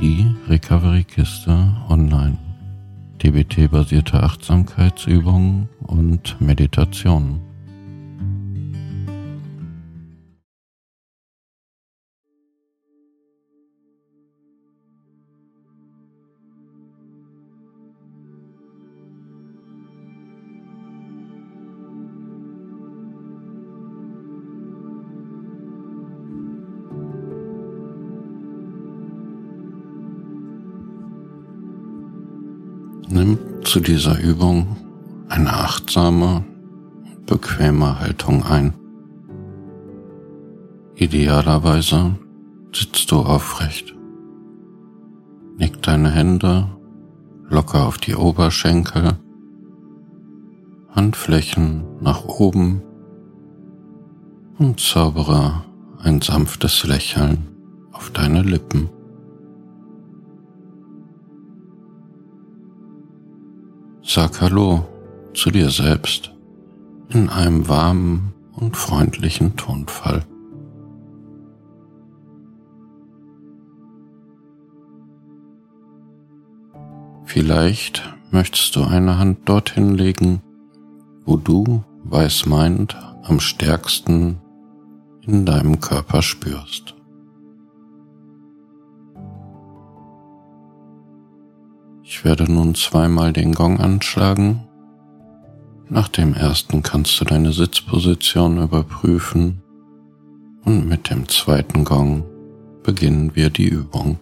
die Recovery-Kiste online. DBT-basierte Achtsamkeitsübungen und Meditationen. Nimm zu dieser Übung eine achtsame, bequeme Haltung ein. Idealerweise sitzt du aufrecht. Nick deine Hände locker auf die Oberschenkel, Handflächen nach oben und zaubere ein sanftes Lächeln auf deine Lippen. Sag Hallo zu dir selbst in einem warmen und freundlichen Tonfall. Vielleicht möchtest du eine Hand dorthin legen, wo du weißmeinend am stärksten in deinem Körper spürst. Ich werde nun zweimal den Gong anschlagen. Nach dem ersten kannst du deine Sitzposition überprüfen und mit dem zweiten Gong beginnen wir die Übung.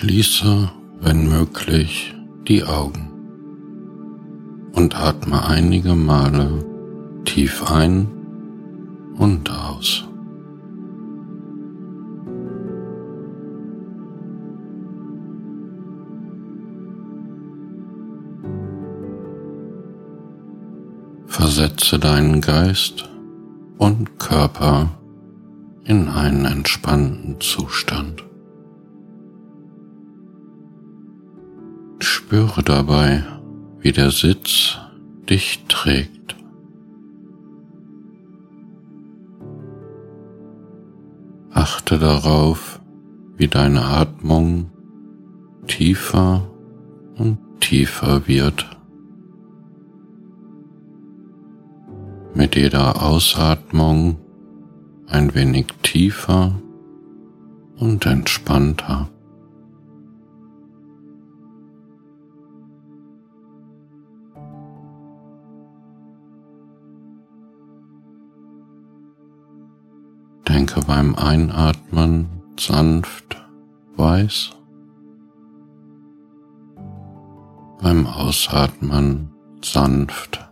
Schließe, wenn möglich, die Augen und atme einige Male tief ein und aus. Versetze deinen Geist und Körper in einen entspannten Zustand. Spüre dabei, wie der Sitz dich trägt. Achte darauf, wie deine Atmung tiefer und tiefer wird. Mit jeder Ausatmung ein wenig tiefer und entspannter. Denke beim Einatmen sanft weiß, beim Ausatmen sanft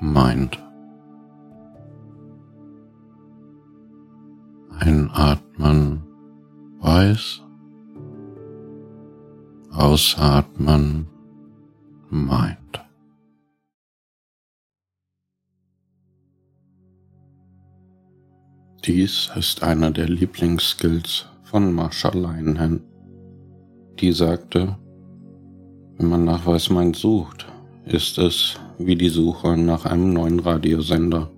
meint. Einatmen weiß, ausatmen meint. Dies ist einer der Lieblingsskills von Marsha Linehan. Die sagte, wenn man nach Weißmeint sucht, ist es wie die Suche nach einem neuen Radiosender.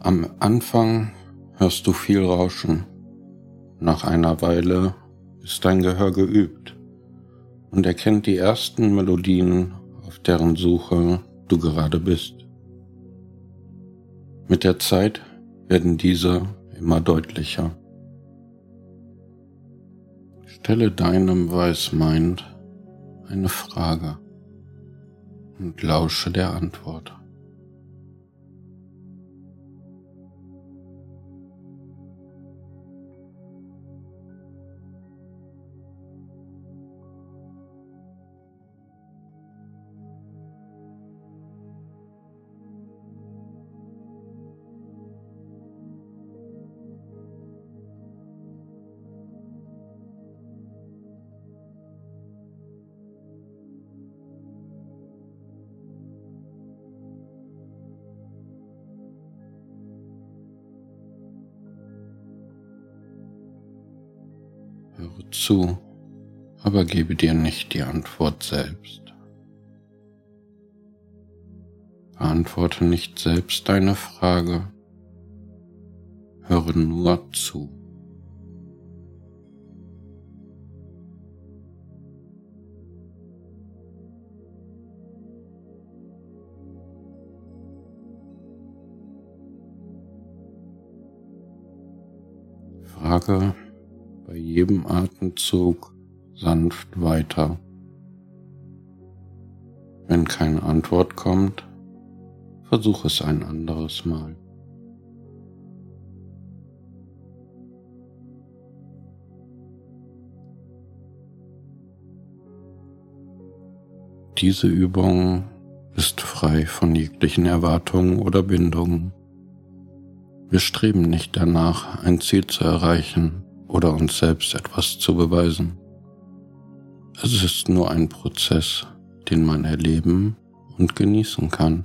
Am Anfang hörst du viel Rauschen. Nach einer Weile ist dein Gehör geübt und erkennt die ersten Melodien, auf deren Suche du gerade bist. Mit der Zeit werden diese immer deutlicher. Stelle deinem Weißmind eine Frage und lausche der Antwort. Höre zu, aber gebe dir nicht die Antwort selbst. Beantworte nicht selbst deine Frage, höre nur zu. Frage bei jedem Atemzug sanft weiter. Wenn keine Antwort kommt, versuch es ein anderes Mal. Diese Übung ist frei von jeglichen Erwartungen oder Bindungen. Wir streben nicht danach, ein Ziel zu erreichen, oder uns selbst etwas zu beweisen. Es ist nur ein Prozess, den man erleben und genießen kann.